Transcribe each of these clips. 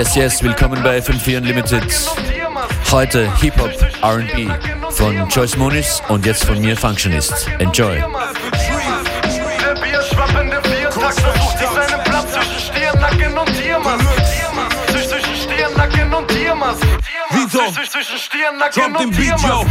Yes, yes, willkommen bei FM4 Unlimited. Heute Hip-Hop RB von Joyce Moniz und jetzt von mir Functionist. Enjoy. Der Bierschwappende Viertakt versucht sich seinen Zwischen Stirnacken und Tiermast.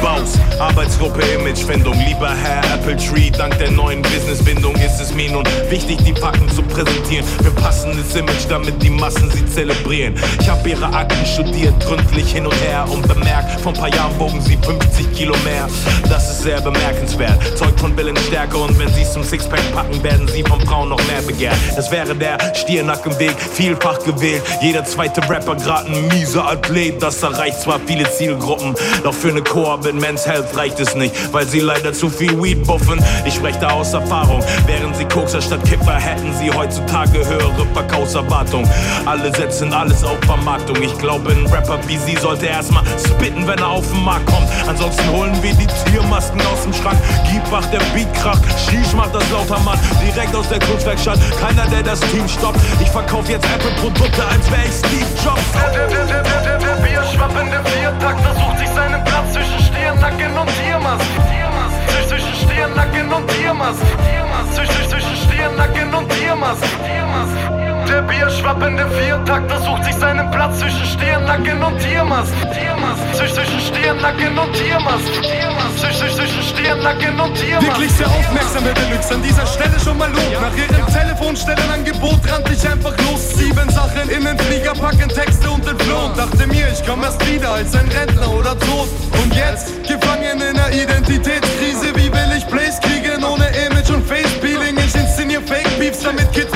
Baus, Arbeitsgruppe Imagefindung. Lieber Herr Apple Tree, dank der neuen Businessbindung ist es mir nun wichtig, die Fakten zu präsentieren. Wir passen das Image, damit die Massen sie zelebrieren. Ich hab ihre Akten studiert, gründlich hin und her und bemerkt, vor ein paar Jahren wogen sie 50 Kilo mehr. Das ist sehr bemerkenswert, zeugt von Willensstärke und wenn sie es zum Sixpack packen, werden sie von Frauen noch mehr begehrt. Das wäre der Stiernackenweg, vielfach gewählt. Jeder zweite Rapper grad ein mieser Athlet. Das erreicht zwar viele Zielgruppen, doch für eine Koop in Men's Health reicht es nicht, weil sie leider zu viel Weed buffen. Ich spreche da aus Erfahrung. Wären sie Kokser statt Kiffer, hätten sie heutzutage höhere Verkaufserwartung. Alle setzen alles auf Vermarktung. Ich glaube, ein Rapper wie sie sollte erstmal spitten, wenn er auf den Markt kommt. Ansonsten holen wir die Tiermasken aus dem Schrank. Gib wach, der Beat kracht. Shish macht das lauter Mann. Direkt aus der Kunstwerkstatt. Keiner, der das Team stoppt. Ich verkauf jetzt Apple-Produkte, als wäre ich Steve Jobs. Der, der, Bierschwappende Viertakt versucht sich seinen Platz zwischen Stirnacken und Tiermast. Zwischen Stirnacken und Tiermast. Zwischen Stirnacken und Tiermast. Der bierschwappende Viertakter sucht sich seinen Platz zwischen Stirnacken und Tiermast. Zwischen Stirnacken und Tiermast. Zwischen Stirnacken und Tiermast. Wirklich sehr aufmerksam, Herr Deluxe. An dieser Stelle schon mal Lob. Nach Ihrem Telefonstellenangebot rannte ich einfach los. Sieben Sachen in den Flieger packen, Texte und den Flow. Dachte mir, ich komm erst wieder als ein Rentner oder tot. Und jetzt gefangen in einer Identitätskrise. Wie will ich Plays kriegen ohne Image und Face Peeling? Ich inszeniere Fake Beefs, damit Kids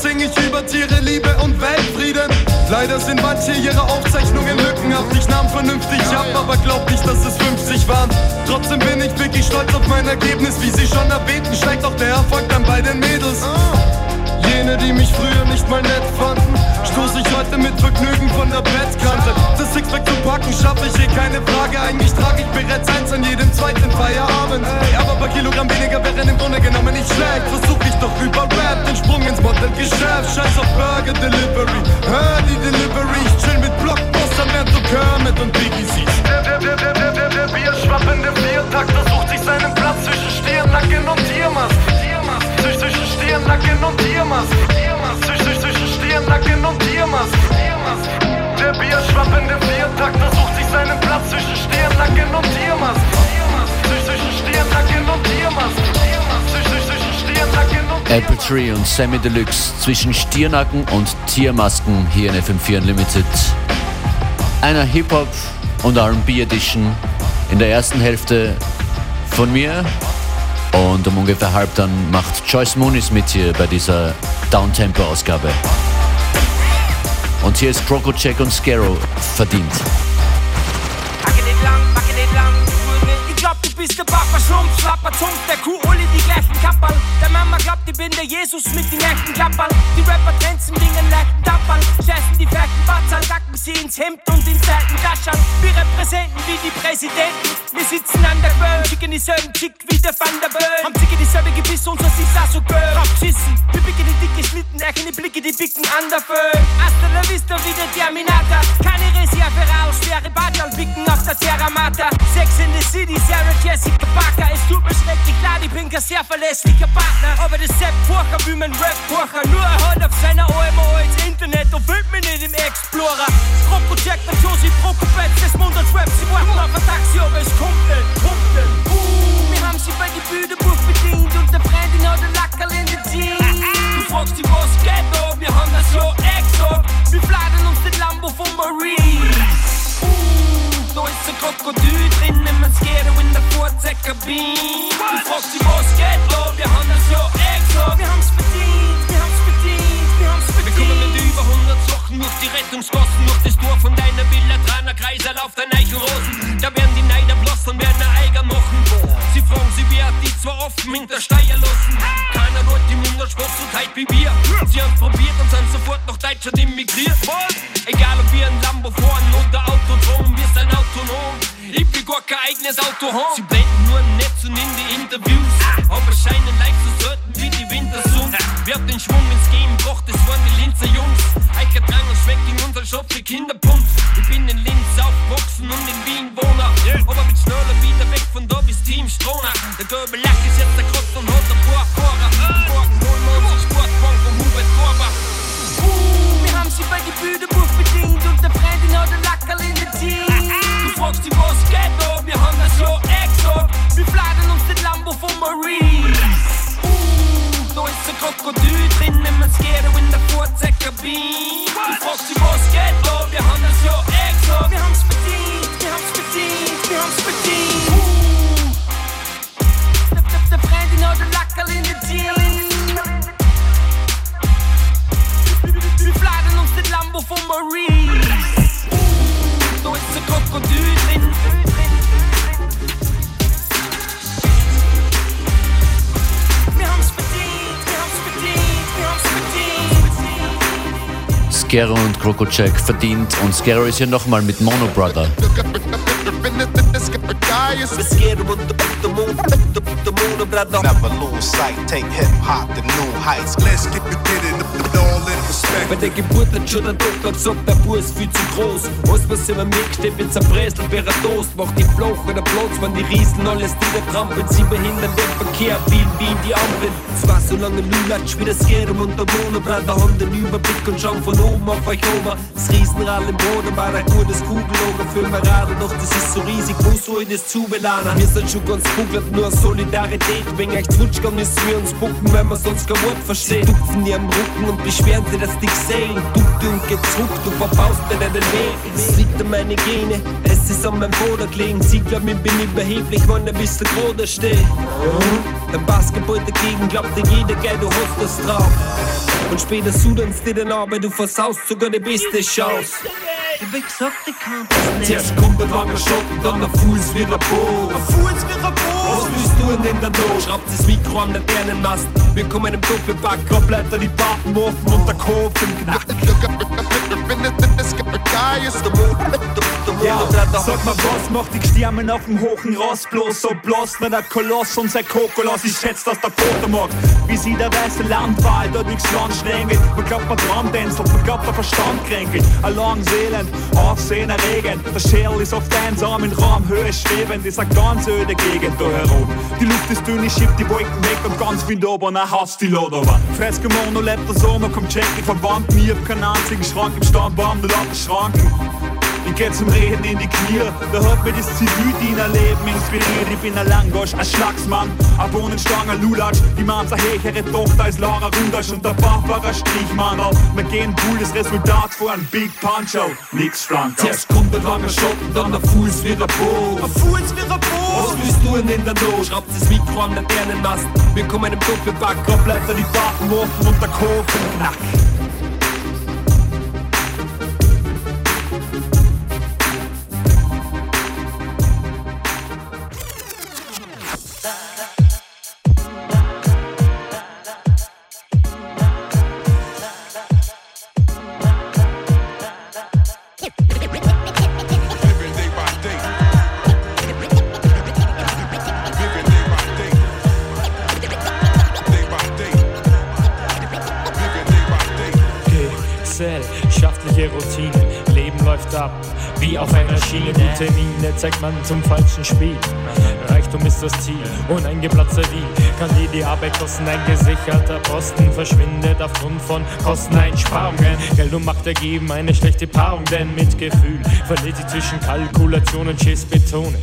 sing ich über Tiere, Liebe und Weltfrieden. Leider sind manche ihre Aufzeichnungen lückenhaft. Ich nahm vernünftig ab, aber glaub nicht, dass es 50 waren. Trotzdem bin ich wirklich stolz auf mein Ergebnis. Wie Sie schon erwähnten, steigt auch der Erfolg dann bei den Mädels. Jene, die mich früher nicht mal nett fanden, stoß ich heute mit Vergnügen von der Bettkante. Das Sixpack zu packen schaffe ich eh keine Frage. Eigentlich trage ich bereits eins an jedem zweiten Feierabend. Ey, aber paar Kilogramm weniger wären im Grunde genommen nicht schlecht. Versuch ich doch über Rap den Sprung ins Model-Geschäft. Scheiß auf Burger Delivery, hör die Delivery. Ich chill mit Blockbustern, während du Kermit und Biggie siehst. Der, der, der, der, der, der, der Bierschwappende Viertakter sucht sich seinen Platz zwischen Stirnacken und Tiermast. Zwischen Stirnacken und Tiermast. Zwischen Stirnacken und Tiermast. Der Bierschwappende Viertakter sucht sich seinen Platz zwischen Stirnacken und Tiermast. Zwischen Stirnacken und und Apple Tree und Sammy Deluxe zwischen Stirnacken und Tiermasken hier in FM4 Unlimited. Einer Hip-Hop und RB Edition in der ersten Hälfte von mir und um ungefähr halb dann macht Joyce Moonis mit hier bei dieser Downtempo-Ausgabe. Und hier ist Croco Check und Scarrow verdient. bist der Papa Schlumpf, Schlapper, Zumpf, der Kuh, Uli, die gleichen Kapperl. Mama glaubt, ich bin der Jesus mit den echten Klappern. Die Rapper tänzen, dingen, leichten Tappern. Scheißen die fetten Batzern, dacken sie ins Hemd und ins alten Gaschern. Wir repräsenten wie die Präsidenten. Wir sitzen an der Böll, schicken dieselben Chick wie der Van der Böll. Haben Zicke dieselbe Gebiss, unser ist auch so Göll. Drauf geschissen, wir picken die dicke Schlitten, die Blicke, die picken an der Föhn. Hasta la vista wie der Terminator. Keine Reserve raus, schwere Battle, picken auf der Terra Mata. Sex in the City, Sarah Jessica Parker. Es tut mir schrecklich leid, ich bin kein sehr verlässlicher Partner. Aber das Sepp Furcher wie mein Rap-Furcher. Nur er hat auf seiner OMO ins Internet und will mich nicht im Explorer. Kroko Jack mit Josie Prokopetz, das Mund und Rap, sie warten auf ein Taxi, aber es Kumpel, Kumpel. Uh, wir haben sie bei die Bühnebuch bedient und der Freundin hat ein Lackerl in den Jeans. Du fragst dich, was geht da? Wir haben das ja extra. Wir fladen uns den Lambo von Marie. Krokodil drin, man Skero in der Vorzeitkabine. Du fragst dich, was geht da? Wir haben das ja extra. Wir haben's verdient, wir haben's verdient, wir haben's verdient. Wir kommen mit über 100 Sachen durch die Rettungskosten, durch das Tor von deiner Villa, Traner, Kreisel auf der Eichenrosen. Da werden die Neider blass und werden ein Eiger machen. Sie fragen sie, wer hat die zwar offen hinter Steier lassen. Keiner wollte im Mundspruch so tight wie wir. Sie haben probiert und sind sofort nach Deutschland immigriert. Egal ob wir ein Kein eigenes Auto haben. Sie blenden nur im Netz und in die Interviews. Aber scheinen live so selten wie die Wintersonne. Wer hat den Schwung ins Game Skero und Krokocheck verdient und Skero ist hier nochmal mit Mono Brother. Never lose sight, take hip hop to new heights. Let's get Bei der Geburt hat schon der Doktor gesagt, der Bub ist viel zu groß. Alles, was über mich steht, wird zerbröselt, wäre Toast. Macht die Floch oder Platz, wenn die Riesen alles niedertrampeln. Sie behindern den Verkehr, biegen wie in die Ampeln. Zwar so lange Lulatsch wie das Serum und der Monobrand, haben den Überblick und schauen von oben auf euch oben. Das Riesenrad im Boden war ein gutes Kugeloger für mein Radl, doch das ist so riesig, wo soll ich das zubeladen? Wir sind schon ganz kugelt, nur Solidarität. Wenn euch zwutschgern, müssen wir uns bucken, wenn wir sonst kein Wort verstehen. Tupfen die am Rücken und beschweren sie, dass dich sehen. Und geht zurück, du verbaust mir den Weg. Es liegt an meine Gene, es ist an meinem Bruder gelegen. Sie glauben, ich bin überheblich, wenn ich bis der Groder stehe. Der Basketball dagegen glaubt dir jeder, gell, du hast das drauf. Und später sudanst dir dann aber du versaust sogar die beste Chance. Ich hab gesagt, ich kann das nicht. Zuerst kommt ein langer Schotten, dann ein Fuß wie ein Boot. Ein Fuß wie ein Boot. Was willst du denn der Not? Schraubt das Mikro an der Ternenmast. Wir kommen im Doppelpack, Blätter die Pappen offen und der Kopf im Knack. Ja, sag mal, was macht die Stürmen auf dem hohen Ross bloß so bloß, wenn der Koloss und sein Kokolos, ich schätz, dass der Foto mag. Wie sie der weiße Landwahl da durchs Land schlängelt. Man glaubt, man traumtänzelt, man glaubt, der Verstand kränkelt. Allein seelend, Aufsehen erregend. Der Schädel ist oft einsam in Raumhöhe schwebend, ist eine ganz öde Gegend da herum. Die Luft ist dünn, ich schieb die Wolken weg und ganz Wind oben, ein Haus die Lot aber. Fresco Mono lebt der Sommer, kommt check, ich verwandt mir, hab keinen einzigen Schrank im Stammbaum, nur lauter Schranken. Ich geh zum Reden in die Knie, da hat mir das Zivildienerleben inspiriert. Ich bin ein Langosch, ein Schlagsmann, ein Bohnenstange, ein Lulatsch. Die eine hechere Tochter ist Laura Rundasch und der Barbara Strichmannerl. Wir gehen cool, das Resultat vor einem Big Punch-Out. Nix Frank. Zuerst kommt ein langer Schotten, dann ein Fuß wie ein Boot. Ein Fuß wie ein Boot. Was willst du denn in der Not? Schraubt das Mikro an der Ternenmast. Wir kommen im Doppelpack, Blätter die Pappen offen und der Kopf im Knack. Zeigt man zum falschen Spiel. Ist das Ziel und ein geplatzter Deal. Kann die die Arbeit kosten, ein gesicherter Posten verschwindet aufgrund von Kosteneinsparungen. Geld und Macht ergeben eine schlechte Paarung, denn mit Gefühl verliert sie zwischen Kalkulation und Schiss betonen.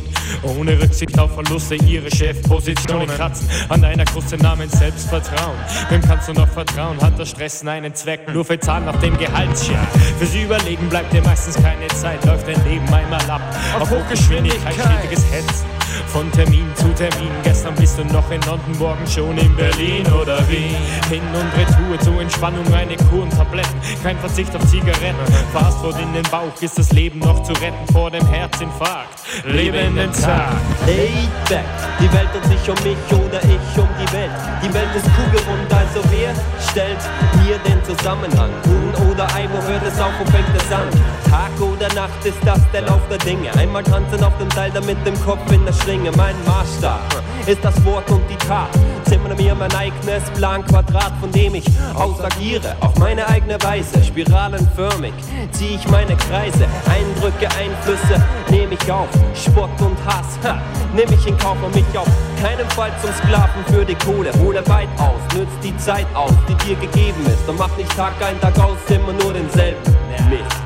Ohne Rücksicht auf Verluste ihre Chefpositionen kratzen an einer Kruste namens Selbstvertrauen. Wem kannst du noch vertrauen? Hat das Stressen einen Zweck? Nur für Zahlen auf dem Gehaltscheck. Fürs Überlegen bleibt dir meistens keine Zeit, läuft dein Leben einmal ab. Auf Hochgeschwindigkeit, stetiges Hetzen. Von Termin zu Termin. Gestern bist du noch in London, morgen schon in Berlin oder Wien. Hin und Retour zur Entspannung, eine Kur und Tabletten. Kein Verzicht auf Zigaretten. Fastfood in den Bauch, ist das Leben noch zu retten vor dem Herzinfarkt. Lebe in den Tag. Laid back, die Welt dreht sich um mich oder ich um die Welt. Die Welt ist kugelrund, also wer stellt mir den Zusammenhang? Huhn oder Ei, wo hört es auf, wo fängt es an? Tag oder Nacht ist das der Lauf der Dinge. Einmal tanzen auf dem Seil, dann mit dem Kopf in der Schlinge. Mein Maßstab ist das Wort und die Tat. Zimmer mir mein eigenes Planquadrat, von dem ich aus agiere, auf meine eigene Weise. Spiralenförmig zieh ich meine Kreise, Eindrücke, Einflüsse nehme ich auf. Spott und Hass, ha, nehme ich in Kauf, um mich auf keinen Fall zum Sklaven für die Kohle. Hole weit aus, nützt die Zeit aus, die dir gegeben ist. Und mach nicht Tag ein, Tag aus, immer nur denselben Mist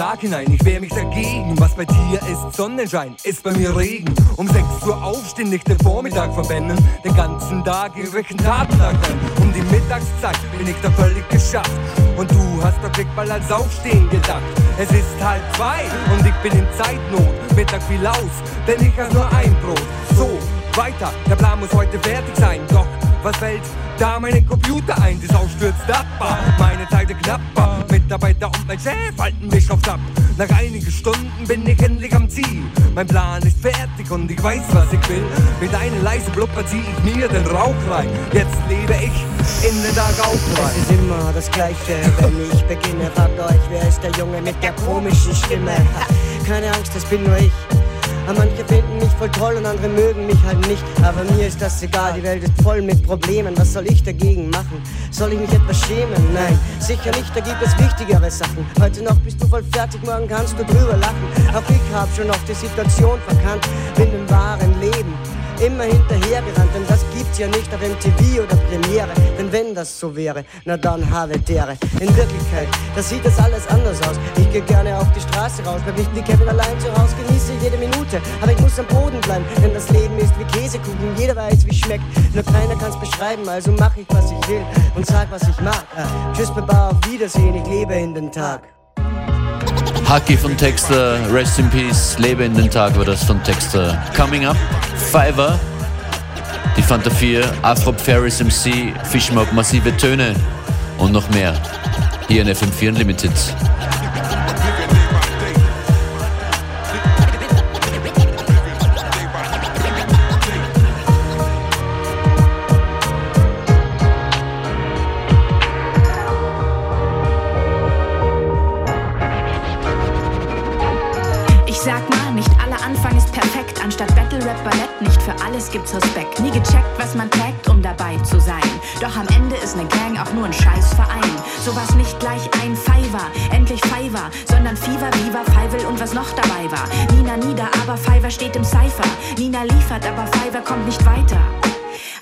Tag hinein, ich wehr mich dagegen. Was bei dir ist Sonnenschein, ist bei mir Regen. Um 6 Uhr aufstehen, nicht den Vormittag verwenden. Den ganzen Tag in welchen Tatentag rein. Um die Mittagszeit bin ich da völlig geschafft. Und du hast Blick mal als Aufstehen gedacht. Es ist halb zwei und ich bin in Zeitnot. Mittag viel aus, denn ich hab nur ein Brot. So, weiter, der Plan muss heute fertig sein. Doch was fällt da meinen Computer ein? Die Sau stürzt ab, meine Zeit knapper. Mitarbeiter und mein Chef halten mich auf Tab. Nach einigen Stunden bin ich endlich am Ziel. Mein Plan ist fertig und ich weiß, was ich will. Mit einem leisen Blubber zieh ich mir den Rauch rein. Jetzt lebe ich in den Tag auf. Es ist immer das Gleiche, wenn ich beginne. Fragt euch, wer ist der Junge mit der komischen Stimme? Keine Angst, das bin nur ich. Manche finden mich voll toll und andere mögen mich halt nicht. Aber mir ist das egal, die Welt ist voll mit Problemen. Was soll ich dagegen machen? Soll ich mich etwas schämen? Nein, sicher nicht, da gibt es wichtigere Sachen. Heute noch bist du voll fertig, morgen kannst du drüber lachen. Auch ich hab schon oft die Situation verkannt, bin im wahren Leben immer hinterhergerannt, denn das gibt's ja nicht auf MTV oder Premiere. Denn wenn das so wäre, na dann habe dere. In Wirklichkeit, da sieht das alles anders aus. Ich gehe gerne auf die Straße raus, bleib nicht wie Kevin allein zu Hause, genieße jede Minute. Aber ich muss am Boden bleiben, denn das Leben ist wie Käsekuchen, jeder weiß, wie schmeckt. Nur keiner kann's beschreiben, also mach ich, was ich will und sag, was ich mag. Ah, tschüss, Baba, auf Wiedersehen, ich lebe in den Tag. Haki von Texter, Rest in Peace, Lebe in den Tag war das von Texter. Coming up, Fiverr, die Fanta 4, Afro Ferris MC, Fishmob, massive Töne und noch mehr. Hier in FM4 Unlimited. Fiverr steht im Cypher. Nina liefert, aber Fiverr kommt nicht weiter.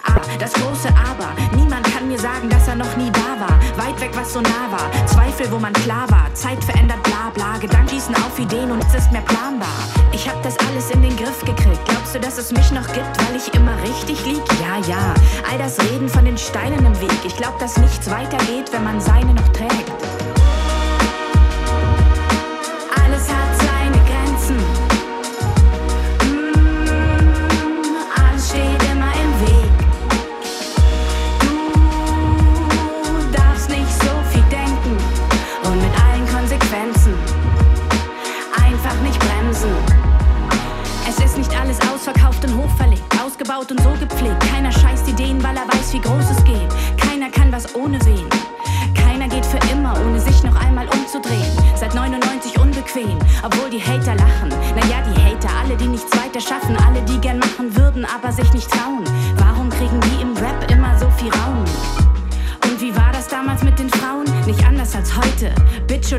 Ah, das große Aber. Niemand kann mir sagen, dass er noch nie da war. Weit weg, was so nah war. Zweifel, wo man klar war. Zeit verändert, bla bla. Gedanken schießen auf Ideen und es ist mehr planbar. Ich hab das alles in den Griff gekriegt. Glaubst du, dass es mich noch gibt, weil ich immer richtig lieg? Ja, ja. All das Reden von den Steinen im Weg. Ich glaub, dass nichts weitergeht, wenn man seine noch trägt.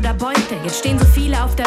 Oder Beute. Jetzt stehen so viele auf der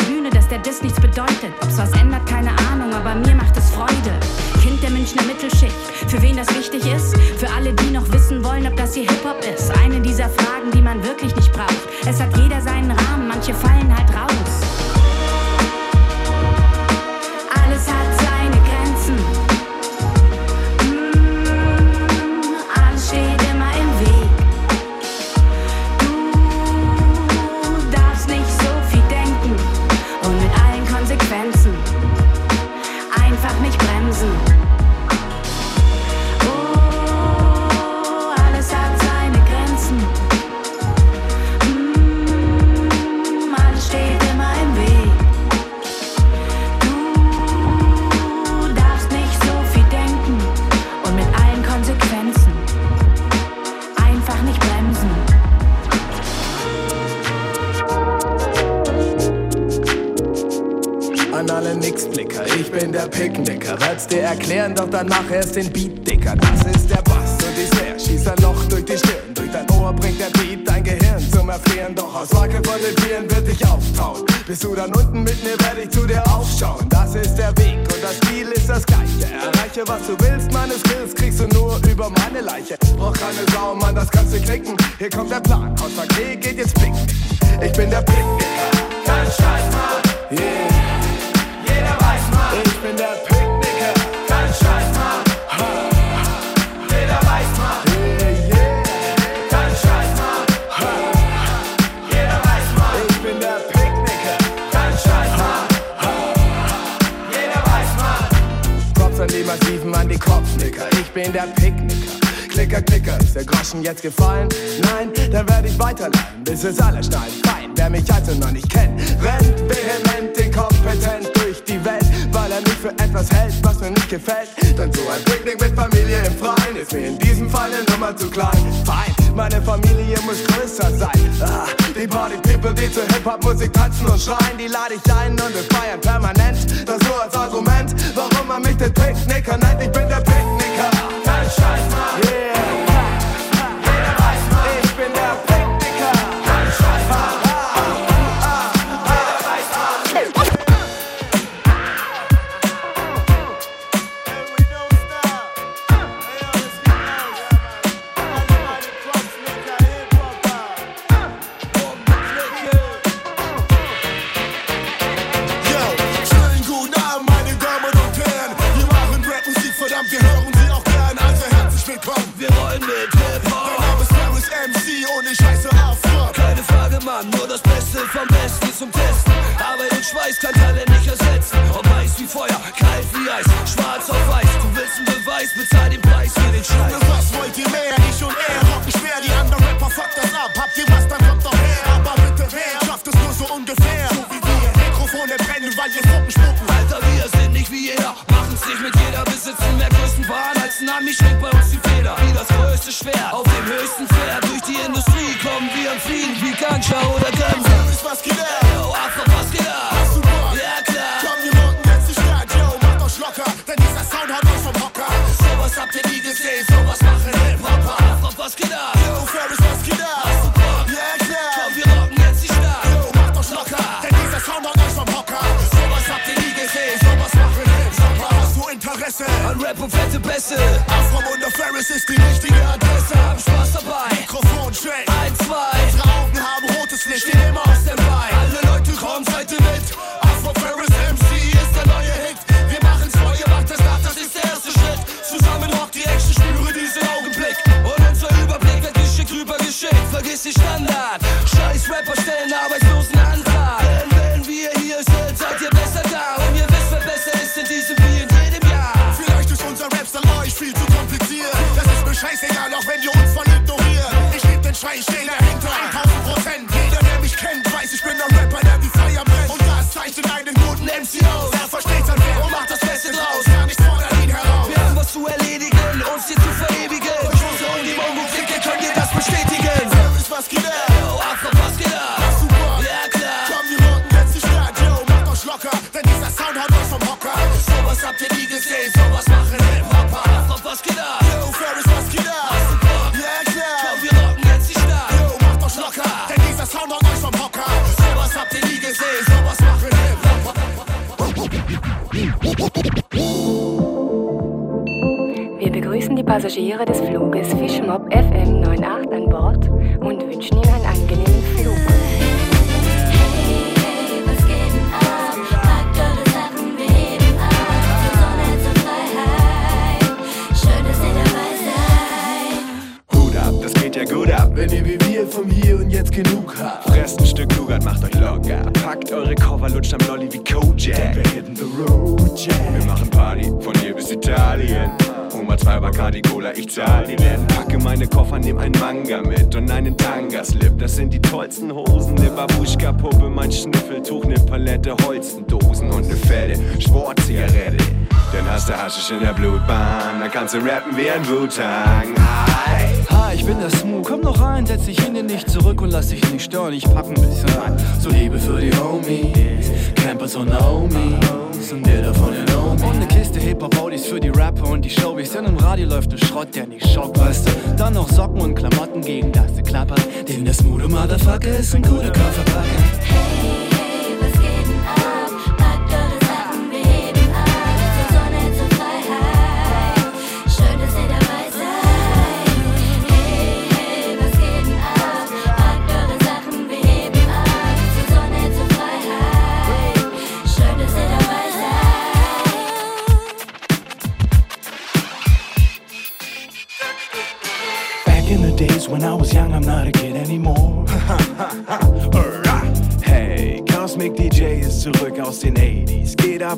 Bist du dann unten mit mir, werde ich zu dir aufschauen. Das ist der Weg und das Ziel ist das gleiche. Erreiche, was du willst, meine Skills kriegst du nur über meine Leiche. Brauch keine Sau, Mann, das kannst du knicken. Hier kommt der Plan, aus der Knie geht jetzt Picknick. Ich bin der Picknick. dicker Knicker. Ist der Groschen jetzt gefallen? Nein, dann werde ich weiterleiten, bis es alle schneiden. Fein, wer mich also noch nicht kennt, rennt vehement inkompetent durch die Welt, weil er mich für etwas hält, was mir nicht gefällt. Dann so ein Picknick mit Familie im Freien ist mir in diesem Fall eine Nummer zu klein. Fein, meine Familie muss größer sein. Ah, die Party People, die zu Hip-Hop-Musik tanzen und schreien, die lade ich ein und wir feiern permanent. Das nur als Argument, warum man mich den Picknicker nennt. Ich bin der Picknicker. Scheiß, Mann. Yeah. vom am besten zum Testen. Aber den Schweiß kann Talent nicht ersetzen. Ob weiß wie Feuer, kalt wie Eis, schwarz auf weiß. Du willst einen Beweis, bezahl den Preis für den Scheiß. Was wollt ihr mehr? Passagiere des Fluges. Arsch in der Blutbahn, dann kannst du rappen wie ein Wu-Tang. Ich bin der Smoo, komm noch rein, setz dich hin, nicht zurück und lass dich nicht stören, ich pack ein bisschen ein. So Liebe für die Homies, Campus und Naomi, und dir davon den Homies. Und ne Kiste Hip-Hop-Audis für die Rapper und die Showbies, denn im Radio läuft ne Schrott, der nicht schockt, weißt du. Dann noch Socken und Klamotten, gegen das du klappert, denn der Smoo, du Motherfucker, ist ein guter Kofferpacker. Hey.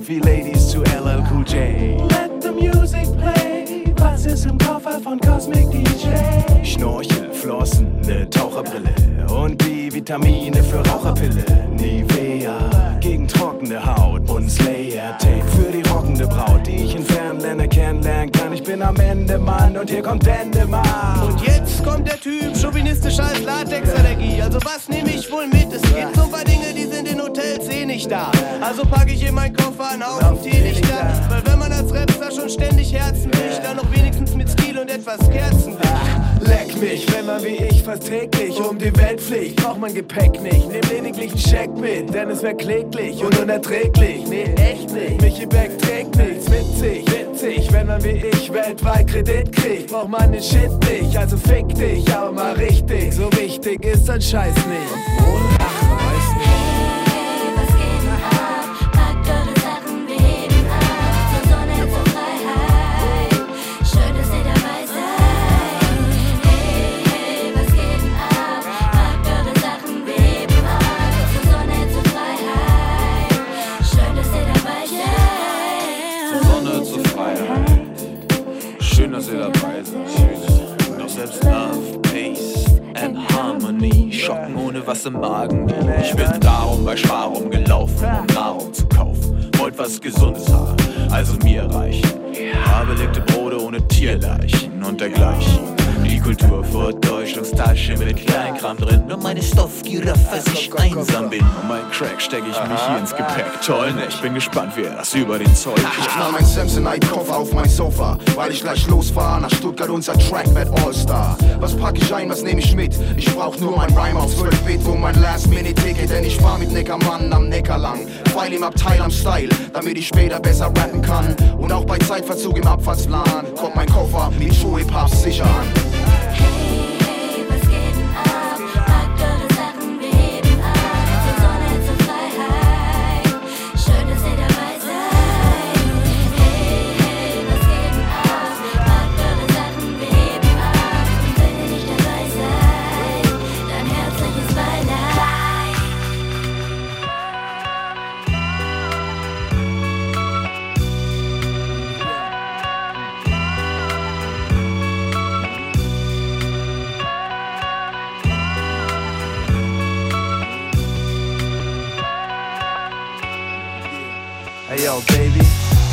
80s. Geht ab wie Ladies zu LL Cool J. Let the music play. Was ist im Koffer von Cosmic DJ? Schnorchel, Flossen, ne Taucherbrille und B-Vitamine für Raucherpille. Nivea gegen trockene Haut und Slayer Tape für die rockende Braut, die ich in Fernländer kennenlernen kann. Ich bin am Ende, Mann, und hier kommt Endemann. Und jetzt kommt der Typ, chauvinistisch als Latexallergie. Also was nehme ich wohl mit? Es gibt so ein paar Dinge, die sind in Hotels eh nicht da. Also packe ich in Koffer einen Haufen Teelichter. Weil wenn man als Rapstar schon ständig Herzen bricht, dann noch wenigstens mit Stil und etwas Kerzenlicht. Leck mich, wenn man wie ich fast täglich um die Welt fliegt, braucht man Gepäck nicht. Nehm lediglich einen Scheck mit, denn es wär kläglich und unerträglich. Nee, echt nicht. Michi Beck trägt nichts, witzig, witzig. Wenn man wie ich weltweit Kredit kriegt, braucht man den Shit nicht. Also fick dich, aber mal richtig. So wichtig ist ein Scheiß nicht. Ohne Dass ich einsam bin. Und mein Crack stecke ich mich hier ins Gepäck. Toll, ne? Ich bin gespannt, wie er das über den Zoll Ich kriegt. nahm mein Samsonite-Koffer auf mein Sofa, weil ich gleich losfahr nach Stuttgart, unser Track wird All-Star. Was pack ich ein, was nehme ich mit? Ich brauch nur mein Rhyme auf 12 Bit und mein Last-Minute-Ticket, denn ich fahr mit Neckermann am Neckar lang. Pfeil im Abteil am Style, damit ich später besser rappen kann. Und auch bei Zeitverzug im Abfahrtsplan kommt mein Koffer mit Schuhe-Paps sicher an.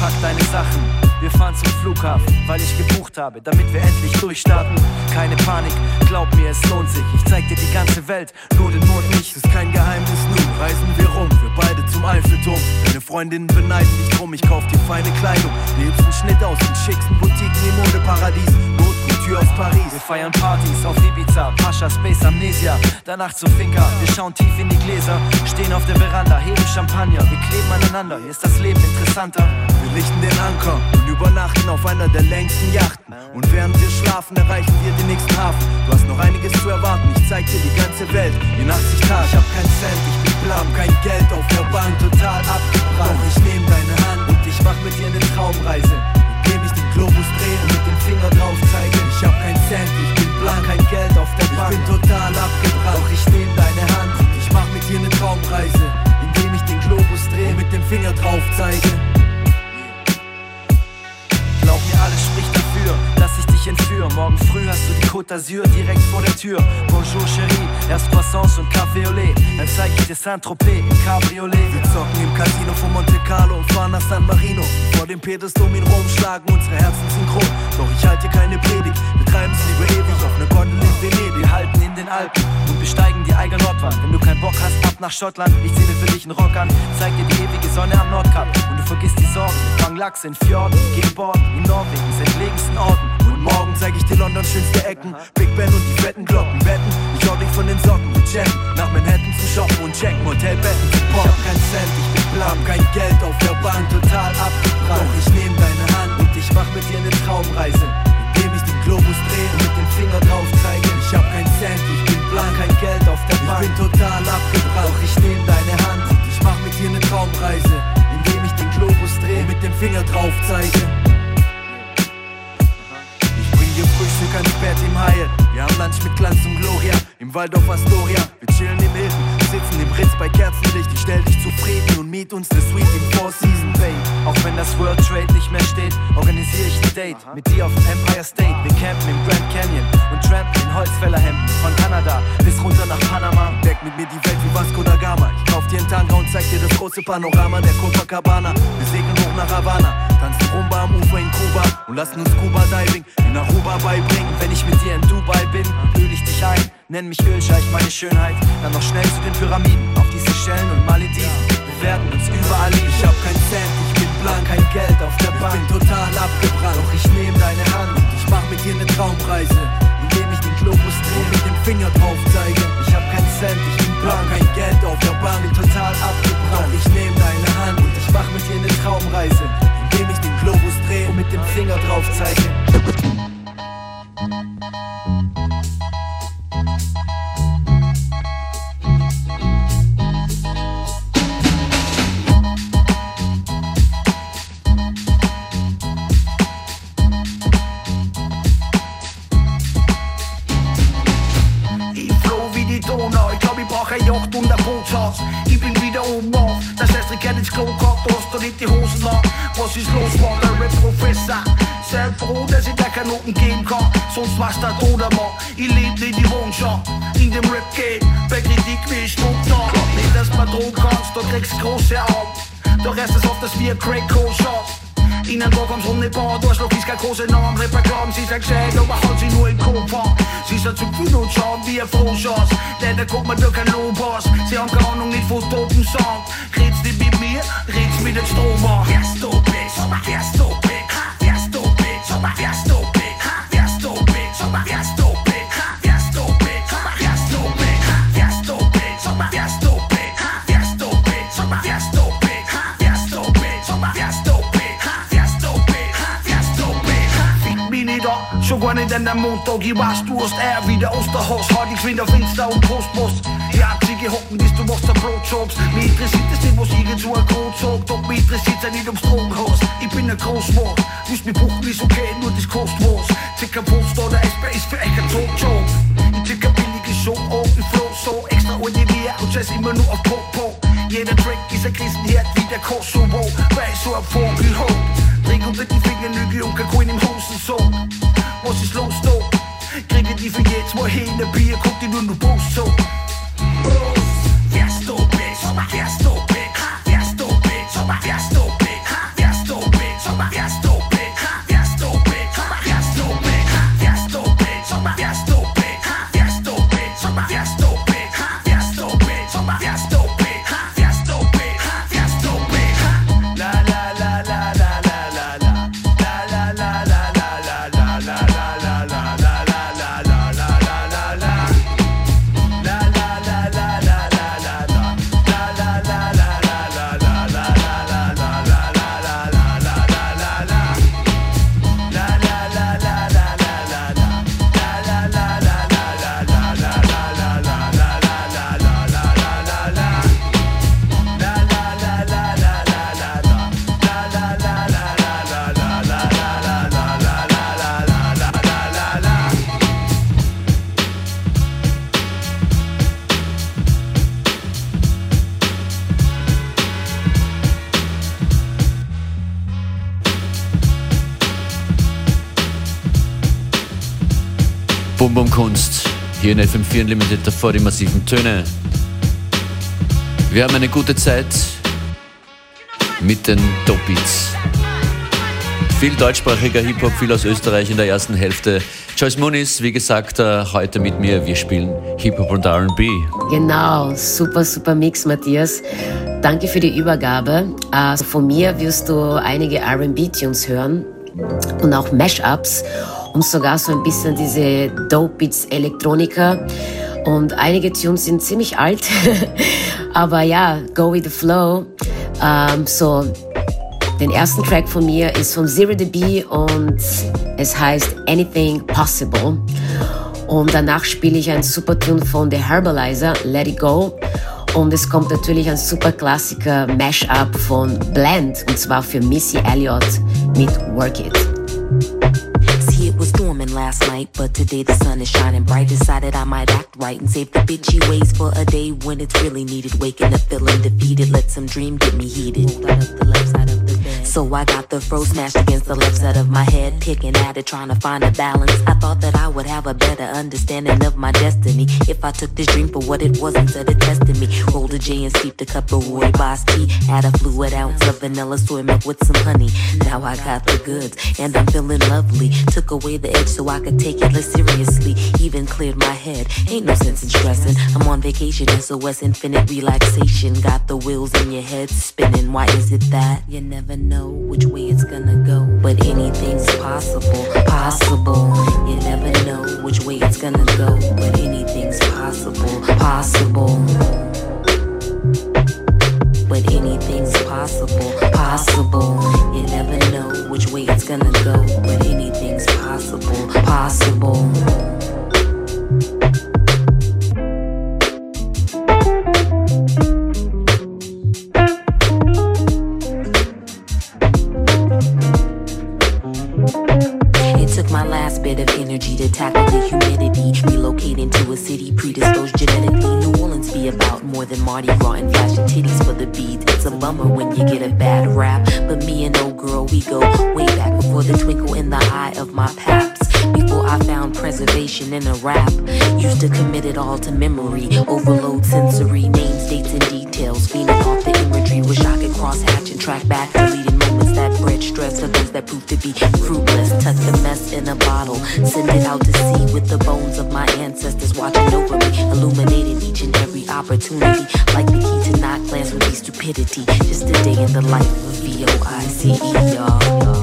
Pack deine Sachen. Wir fahren zum Flughafen, weil ich gebucht habe, damit wir endlich durchstarten. Keine Panik, glaub mir, es lohnt sich. Ich zeig dir die ganze Welt, nur den Mond nicht. Ist kein Geheimnis, nun reisen wir rum, wir beide zum Eiffelturm. Deine Freundinnen beneiden dich drum, ich kauf dir feine Kleidung. Die hübschen Schnitt aus den schicksten Boutiquen im Modeparadies. Couture aus Paris. Wir feiern Partys auf Ibiza, Pascha, Space Amnesia. Danach zur Finca, wir schauen tief in die Gläser. Stehen auf der Veranda, heben Champagner. Wir kleben aneinander, hier ist das Leben interessanter. Wir lichten den Anker und übernachten auf einer der längsten Yachten. Und während wir schlafen, erreichen wir den nächsten Hafen. Du hast noch einiges zu erwarten, ich zeig dir die ganze Welt in 80 Tagen. Ich hab kein Cent, ich bin blam, kein Geld auf der Bank, total abgebrannt. Doch ich nehm deine Hand und ich mach mit dir eine Traumreise. Indem ich den Globus drehe und mit dem Finger drauf Cent, ich bin blank, kein Geld auf der Bank. Ich bin total abgebrannt. Doch ich nehm deine Hand ich mach mit dir eine Traumreise. Indem ich den Globus drehe und mit dem Finger drauf zeige. Glaub mir, alles spricht dich entführe. Morgen früh hast du die Côte d'Azur direkt vor der Tür. Bonjour Chérie, erst Croissants und Café au lait. Dann zeig ich dir Saint-Tropez im Cabriolet. Wir zocken im Casino von Monte Carlo und fahren nach San Marino. Vor dem Petersdom in Rom schlagen unsere Herzen synchron. Doch ich halte keine Predigt, wir treiben's lieber ewig auf ne Gondel in Venedig. Wir halten in den Alpen und besteigen die Eiger Nordwand. Wenn du keinen Bock hast, ab nach Schottland. Ich zähle für dich einen Rock an, zeig dir die ewige Sonne am Nordkap. Und du vergisst die Sorgen, fangen Lachs in Fjorden, gehen Borden in Norwegens entlegensten Orten. Morgen zeig ich dir London schönste Ecken, Big Ben und die fetten Glocken. Wetten, ich hau dich von den Socken, wir checken, nach Manhattan zu shoppen und checken Hotelbetten zu. Ich hab kein Cent, ich bin blank, kein Geld auf der Bank, total abgebrannt. Doch ich nehm deine Hand und ich mach mit dir eine Traumreise, indem ich den Globus drehe und mit dem Finger drauf zeige. Ich hab kein Cent, ich bin blank, kein Geld auf der Bank. Ich bin total abgebrannt, doch ich nehm deine Hand und ich mach mit dir eine Traumreise, indem ich den Globus drehe und mit dem Finger drauf zeige. Dir Frühstück ans Bett im Hyatt. Wir haben Lunch mit Glanz und Gloria im Waldorf Astoria. Wir chillen im Hilton, sitzen im Ritz bei Kerzenlicht. Ich stell dich zufrieden und miet uns ne Suite im Four Season Bay. Auch wenn das World Trade nicht mehr steht, organisiere ich ein Date mit dir auf dem Empire State. Wir campen im Grand Canyon und trampen in Holzfällerhemden von Kanada bis runter nach Panama. Deck mit mir die Welt wie Vasco da Gama. Ich kauf dir einen Tanga und zeig dir das große Panorama der Copacabana. Wir segeln hoch nach Havana, tanzen Rumba am Ufer in Kuba und lassen uns Scuba Diving in Aruba beibringen. Wenn ich mit dir in Dubai bin, öl ich dich ein. Nenn mich Ölscheich, meine Schönheit. Dann noch schnell zu den Pyramiden, auf die Seychellen und Malediven. Wir werden uns überall lieben. Ich hab kein Cent, ich bin blank, kein Geld auf der Bank. Ich bin total abgebrannt, doch ich nehm deine Hand. und Ich mach mit dir eine Traumreise, indem ich den Globus drehe mit dem Finger drauf zeige. Ich Cent, ich bin blank, kein Geld auf der Bank. Bin total abgebrannt, ich nehm deine Hand und ich mach mit dir eine Traumreise, indem ich den Globus drehe und mit dem Finger drauf zeige. Yacht und ein Bootshaus. Ich bin wieder oben auf, das heißt, ich kenn ins Klo gehabt, du hast da nicht die Hosen an. Was ist los, war der Rap-Professor? Sei froh, dass ich dir keine Noten geben kann, sonst war's der Tod am. Ich leb nicht die Wohnschau, in dem Rap-Game, bei Kritik wie ich da. Nicht, dass man drohen kannst, da kriegst große Augen. Doch erst es auf, dass wir Craig Cole schaust. Dina lukker om rummet går Du har slået fiskakose, når om ripper klokken. Sidst jeg sagde, lukker hold til nu en kopper Sidst så tog du nu tom, vi er fros os. Lad dig gå, du kan løbe os. Se om gav nogen lidt fod, dopen som Rits det bit mere, rits mit et stromer Jeg står bedst, jeg står bedst Jeg står bedst, jeg står bedst Jeg står bedst, jeg står bedst grønne, den er monster De var sturst, er vi der osterhårs Og de kvinder vinster og trosbos De har artik i hånden, hvis du vokser blowjobs Mit recit er sin musik, du er krogtog Du mit recit er lidt om stronghårs I binder krogsvort Husk mit brug, lige så gæt, nu er det krogsvort Til kapot står der Asper, Isfer, ikke to tog I tænker billige show, og i flow så Ekstra ordinære, og tæs i menu og på på. Jette Drake, Gisa Kristen her, vi der korsovo Hvad så er for, vi håb. Drink om det, de fik en lykke, hun kan gå ind i hosen så hvor sin slå stå. Grinte de for Jens, hvor hende piger kogte nu nu bos så. Jeg står bedst, jeg står bedst, jeg står bedst, jeg står bedst, jeg står bedst Bum Bum Kunst. Hier in FM4 Unlimited davor die massiven Töne. Wir haben eine gute Zeit mit den Dopebeats. Viel deutschsprachiger Hip-Hop, viel aus Österreich in der ersten Hälfte. Joyce Muniz, wie gesagt, äh, heute mit mir. Wir spielen Hip-Hop und RB. Genau, super, super Mix, Matthias. Danke für die Übergabe. Also von mir wirst du einige RB-Tunes hören und auch Mashups und sogar so ein bisschen diese Dope Beats Elektronika. Und einige Tunes sind ziemlich alt, aber ja, go with the flow. Ähm, so, den ersten Track von mir ist von Zero DB und es heißt Anything Possible. Und danach spiele ich einen super Tune von The Herbalizer, Let It Go. Und es kommt natürlich ein super Klassiker Mashup von Blend und zwar für Missy Elliott mit Work It. Last night, but today the sun is shining bright. Decided I might act right and save the bitchy ways for a day when it's really needed. Waking up feeling defeated, let some dream get me heated. So I got the fro smashed against the left side of my head, picking at it, trying to find a balance. I thought that I would have a better understanding of my destiny if I took this dream for what it was instead of testing me. Rolled a J and steeped a cup of Roy Boss tea. Add a fluid ounce of vanilla soy milk with some honey. Now I got the goods and I'm feeling lovely. Took away away the edge so I could take it less seriously. Even cleared my head. Ain't no sense in stressing. I'm on vacation, SOS infinite relaxation. Got the wheels in your head spinning. Why is it that you never know which way it's gonna go? But anything's possible, possible. You never know which way it's gonna go. But anything's possible, possible but anything's possible, possible. You never know which way it's gonna go, but anything's possible, possible. Last bit of energy to tackle the humidity. Relocate into a city predisposed genetically. New Orleans be about more than Mardi Gras and flashing titties for the beads. It's a bummer when you get a bad rap. But me and old girl, we go way back before the twinkle in the eye of my paps. Before I found preservation in a rap. Used to commit it all to memory. Overload sensory names, dates, and details. Feeding off the imagery. Wish I could cross hatch and track back deleted that bred stress. Events that proved to be fruitless. Tuck the mess in a bottle. Send it out to sea with the bones of my ancestors watching over me. Illuminating each and every opportunity. Like the key to not glance with stupidity. Just a day in the life of V-O-I-C-E, y'all.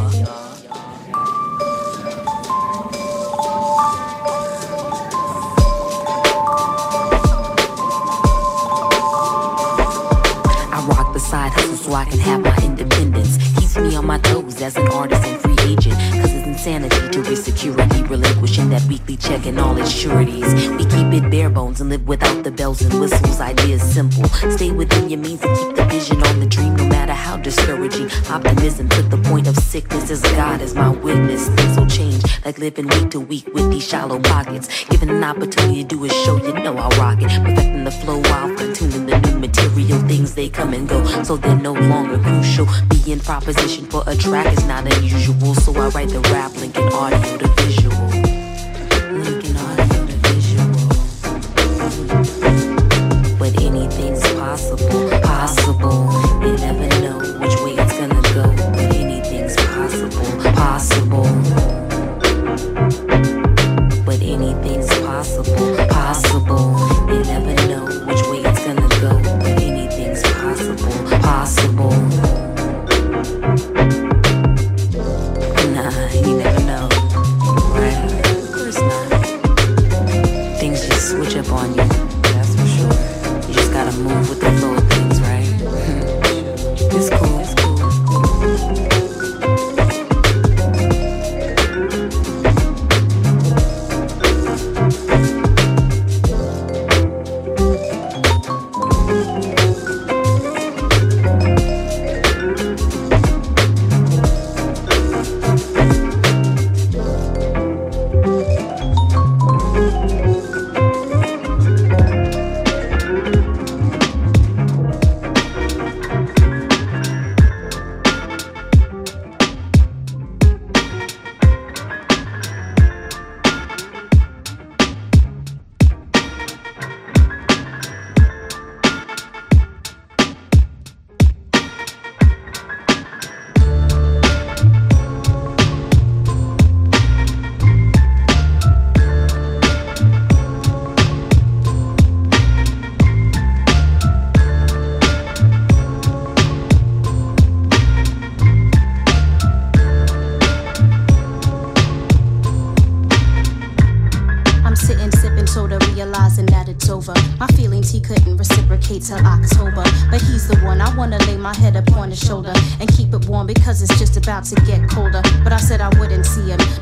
so I can have my me on my toes as an artist and free agent. Cause it's insanity to risk security, relinquishing that weekly check and all its sureties. We keep it bare bones and live without the bells and whistles. Ideas simple. Stay within your means and keep the vision on the dream, no matter how discouraging. Optimism to the point of sickness as God is my witness. Things will change, like living week to week with these shallow pockets. Given an opportunity to do a show, you know I'll rock it. Perfecting the flow while tuning the new material. Things they come and go so they're no longer crucial. Being proposition for a track is not unusual, so I write the rap, linking audio to visual. Possible. You never know which way it's gonna go, but anything's possible, possible.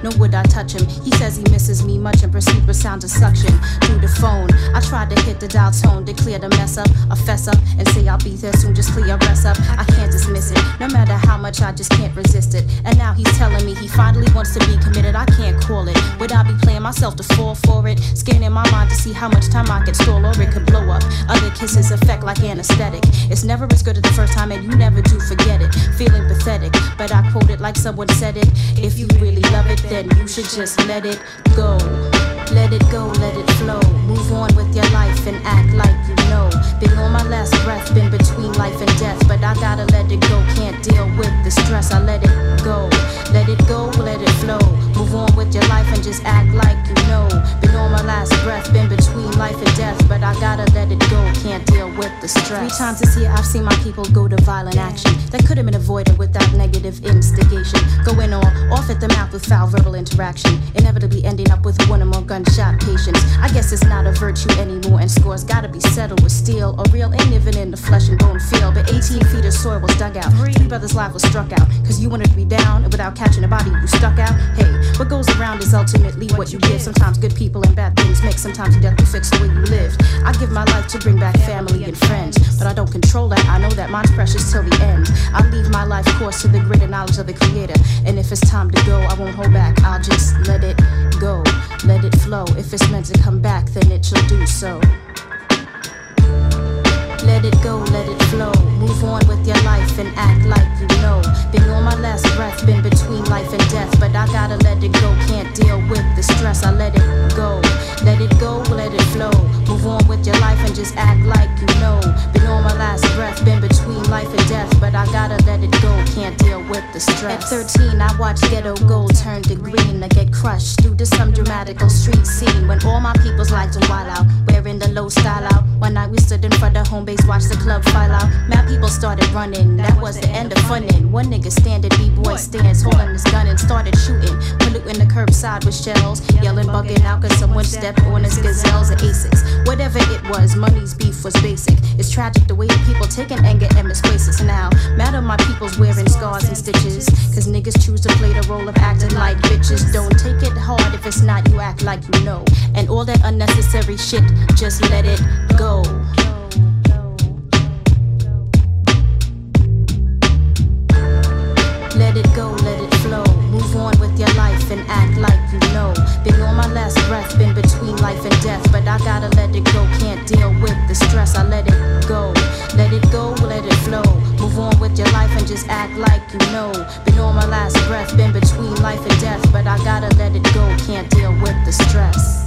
Nor would I touch him. He says he misses me much and pursued with sounds of suction through the phone. I tried to hit the dial tone to clear the mess up, a fess up, and say I'll be there soon. Just clear your rest up. I can't dismiss it, no matter how much I just can't resist it. And now he's telling me he finally wants to be committed. I can't call it. Would I be playing myself to fall for it? Scanning my mind to see how much time I can stall or it could blow up. Other kisses affect like anesthetic. It's never as good as the first time, and you never do forget it. Feeling pathetic, but I quote it like someone said it. If you really love it, then you should just let it go. Let it go, let it flow. Move on with your life and act like you know. Been on my last breath, been between life and death, but I gotta let it go. Can't deal with the stress, I let it go. Let it go, let it flow. Move on with your life and just act like you know. Been on my last breath, been between life and death, but I gotta let it go. Can't deal with the stress. Three times this year, I've seen my people go to violent action that could have been avoided without negative instigation. Going all off at the mouth with foul verbal interaction, inevitably ending up with one or more gunshot patients. I guess it's not a virtue anymore, and scores gotta be settled with steel or real, ain't living in the flesh and bone field. But 18 feet of soil was dug out, three brothers' lives was struck out, cause you wanted to be down, and without catching a body, you stuck out. Hey, what goes around is ultimately what you give. Sometimes good people and bad things make, sometimes death to fix the way you live. I give my life to bring back family and friends, but I don't control that. I know that mine's precious till the end. I leave my life course to the greater knowledge of the Creator, and if it's time to go, I won't hold back. I'll just let it go, let it flow. If it's meant to come back, then it shall do so. Let it go, let it flow. Move on with your life and act like you know. Been last breath, been between life and death, but I gotta let it go. Can't deal with the stress, I let it go. Let it go, let it flow. Move on with your life and just act like you know. Been on my last breath, been between life and death, but I gotta let it go. Can't deal with the stress. At 13, I watched ghetto gold turn to green. I get crushed due to some dramatical street scene when all my people's lights on wild out, wearing the low style out. One night we stood in front of home base, watched the club file out. Mad people started running, that was the end of funnin'. One nigga standing, B-boy stands, holding his gun and started shooting, polluting the curbside with shells, yelling, bugging out cause someone stepped on his gazelles or Asics. Whatever it was, money's beef was basic. It's tragic the way the people taking anger and misplace us now. Mad at my people's wearing scars and stitches, cause niggas choose to play the role of acting like bitches. Don't take it hard if it's not you act like you know. And all that unnecessary shit, just let it go. Let it go, let it flow. Move on with your life and act like you know. Been on my last breath, been between life and death, but I gotta let it go. Can't deal with the stress, I let it go. Let it go, let it flow. Move on with your life and just act like you know. Been on my last breath, been between life and death, but I gotta let it go. Can't deal with the stress.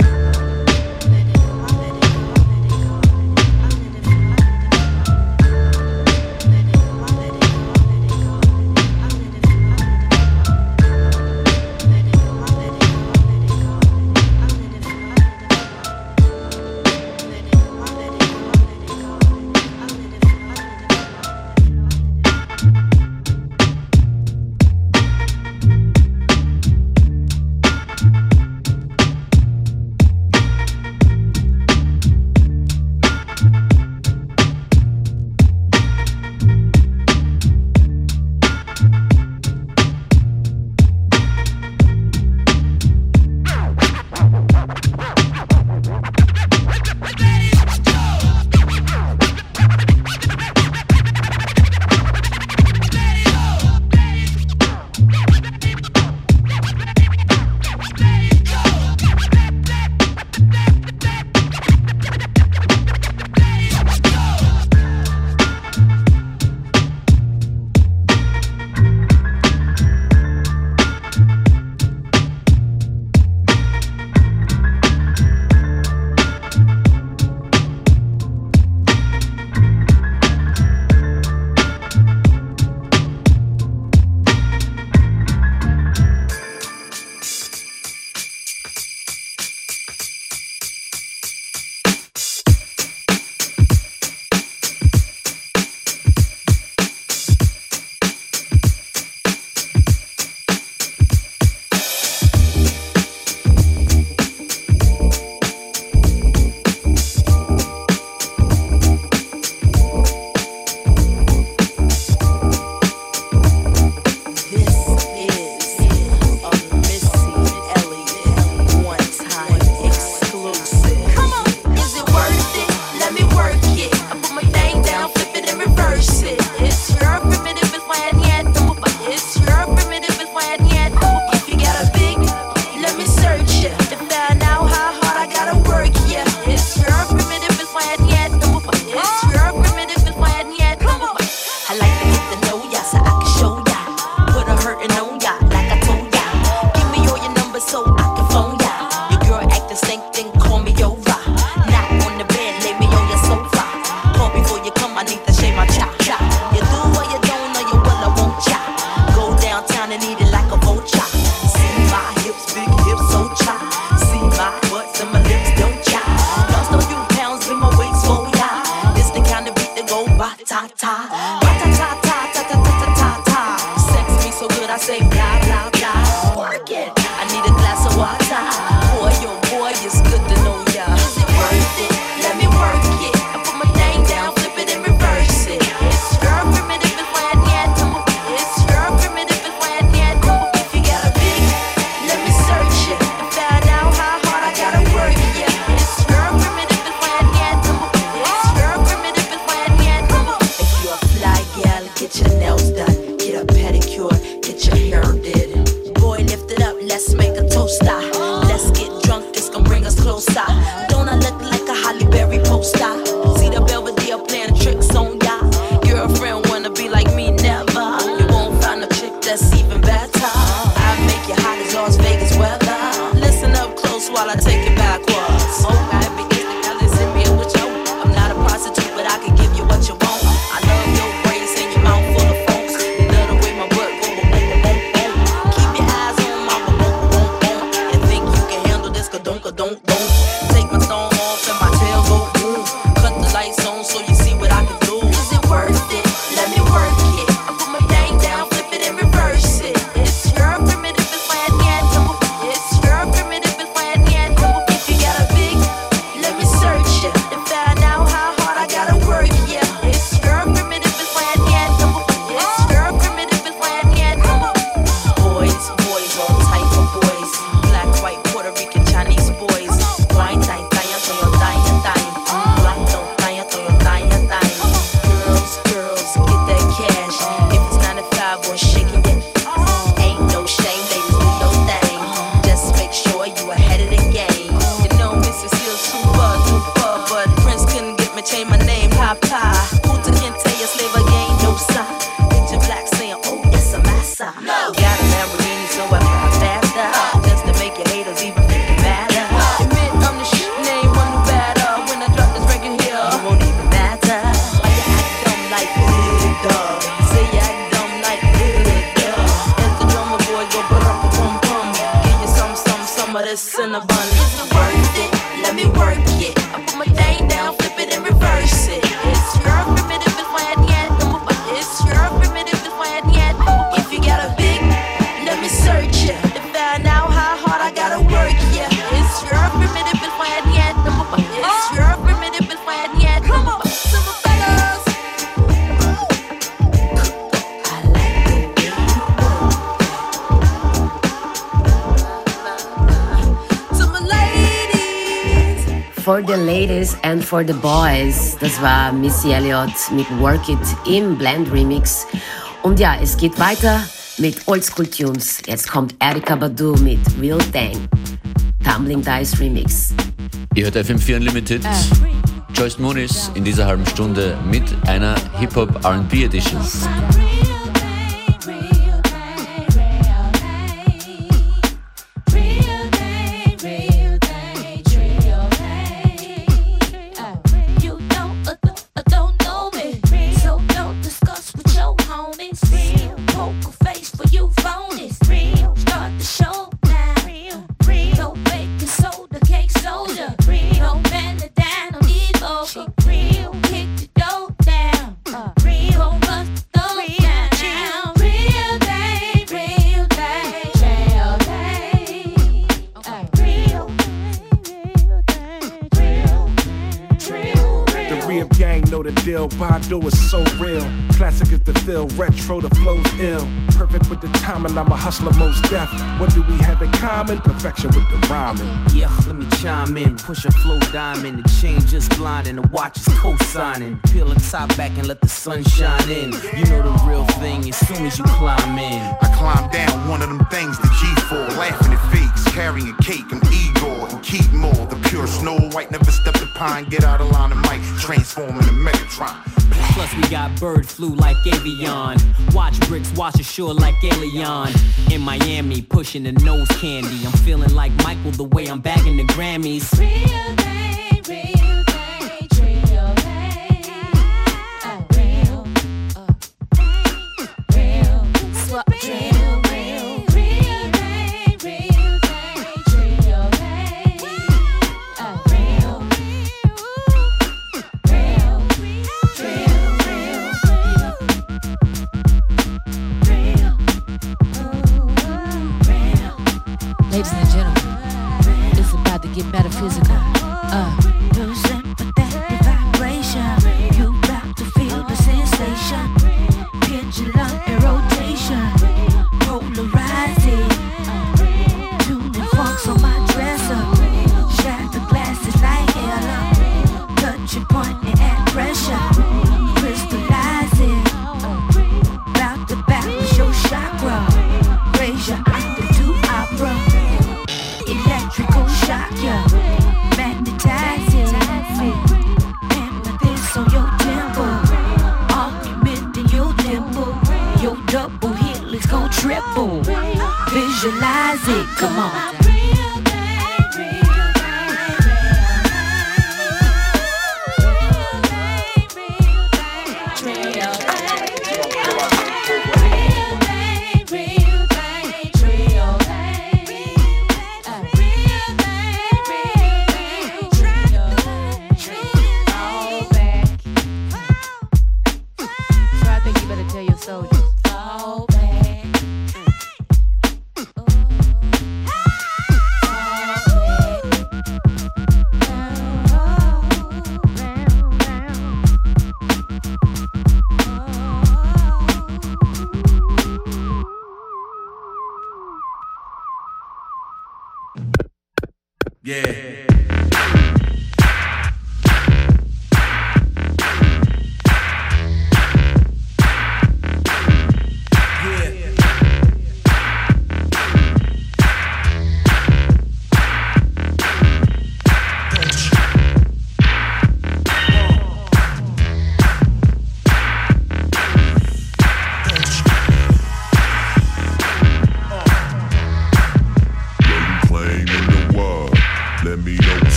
while I take the Ladies and for the Boys. Das war Missy Elliott mit Work It im Blend Remix. Und ja, es geht weiter mit Oldschool Tunes. Jetzt kommt Erika Badu mit Real Thing. Tumbling Dice Remix. Ihr hört FM4 Unlimited. Joyce Moonis in dieser halben Stunde mit einer Hip-Hop RB Edition. hustler most deaf. What do we common, perfection with the rhyming. Yeah, let me chime in, push a flow diamond, the chain just blinding, the watch is co-signing. Peel the top back and let the sun shine in. You know the real thing as soon as you climb in. I climb down one of them things, the G4, laughing at fakes, carrying cake, I'm Igor, and keep more. The pure Snow White never step the pine, get out of line of mic, transform into Megatron. Plus we got bird flu like avian. Watch bricks wash ashore like alien. In Miami, pushing the nose can candy. I'm feeling like Michael the way I'm bagging the Grammys. Real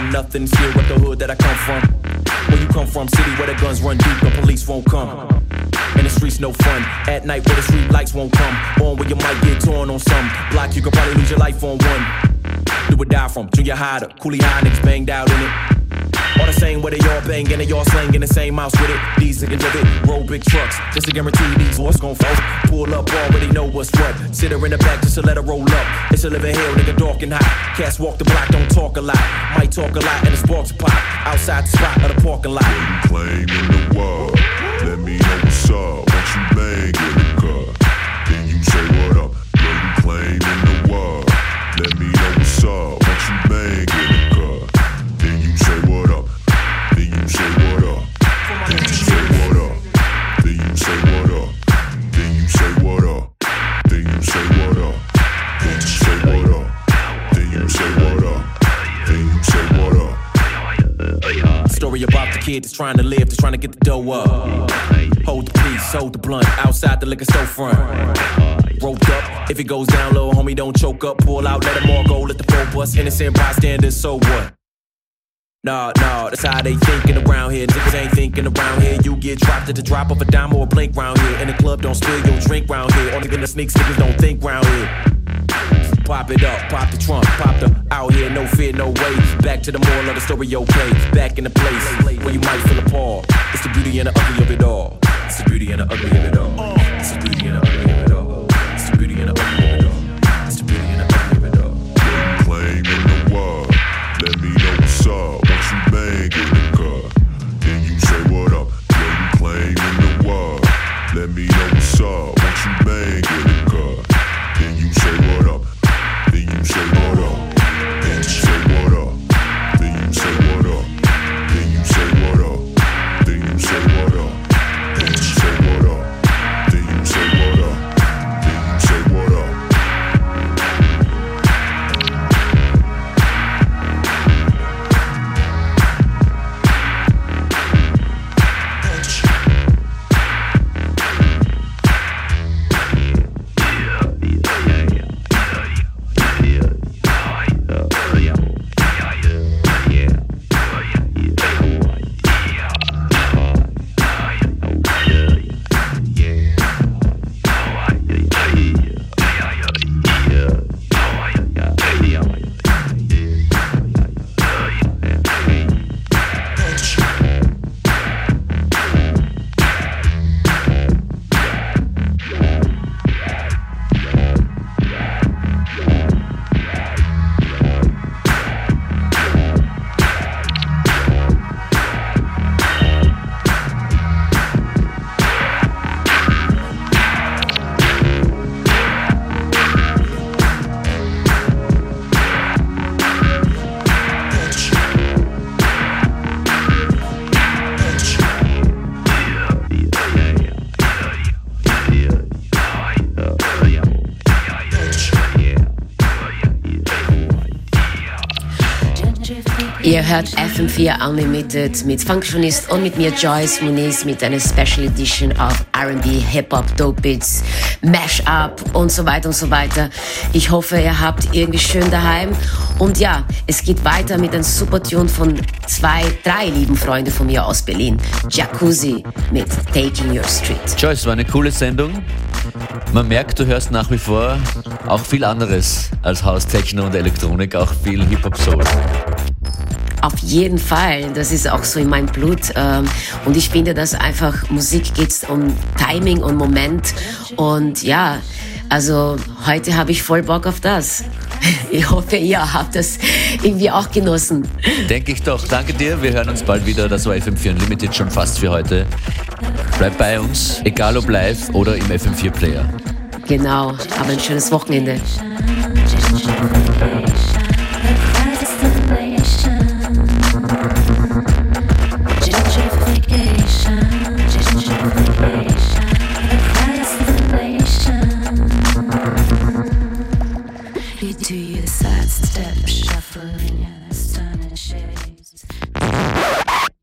nothing. Still with the hood that I come from. Where you come from, city where the guns run deep, the police won't come. And the streets no fun. At night where the street lights won't come. On where you might get torn on some block, you could probably lose your life on one. Do or die from, junior high to coolie high niggas banged out in it. All the same way they all bang and they all slang in the same house with it. These niggas live it, roll big trucks, just to guarantee these boys gon' fall. Pull up, already know what's what. Sit her in the back just to let her roll up. It's a living hell, nigga, dark and hot. Cats walk the block, don't talk a lot. Might talk a lot and the sparks pop. Outside the spot of the parking lot. you claim in the world, let me know what's up. Once you bang kid that's trying to live, that's trying to get the dough up. Hold the peace, hold the blunt, outside the liquor store front. Roped up, if it goes down low, homie, don't choke up. Pull out, let them all go, let the flow bust. Innocent bystanders, so what? Nah, nah, that's how they thinking around here. Niggas ain't thinking around here. You get dropped at the drop of a dime or a blink round here. In the club, don't spill your drink round here. Only gonna sneak niggas don't think round here. Pop it up, pop the trunk, pop the out here, no fear, no way. Back to the moral of the story, okay. Back in the place where you might feel appalled. It's the beauty and the ugly of it all. It's the beauty and the ugly of it all. It's the beauty and the ugly Ihr hört FM4 Unlimited mit Functionist und mit mir Joyce Muniz mit einer Special Edition auf R&B, Hip-Hop, Dope Beats, Mash-Up und so weiter und so weiter. Ich hoffe, ihr habt irgendwie schön daheim. Und ja, es geht weiter mit einem super Tune von zwei, drei lieben Freunden von mir aus Berlin. Jacuzzi mit Taking Your Street. Joyce, war eine coole Sendung. Man merkt, du hörst nach wie vor auch viel anderes als House, Techno und Elektronik, auch viel Hip-Hop-Soul. Auf jeden Fall, das ist auch so in meinem Blut. Ähm, und ich finde, dass einfach Musik geht um Timing und Moment. Und ja, also heute habe ich voll Bock auf das. Ich hoffe, ihr habt das irgendwie auch genossen. Denke ich doch. Danke dir. Wir hören uns bald wieder. Das war FM4 Unlimited schon fast für heute. Bleib bei uns, egal ob live oder im FM4 Player. Genau. Aber ein schönes Wochenende.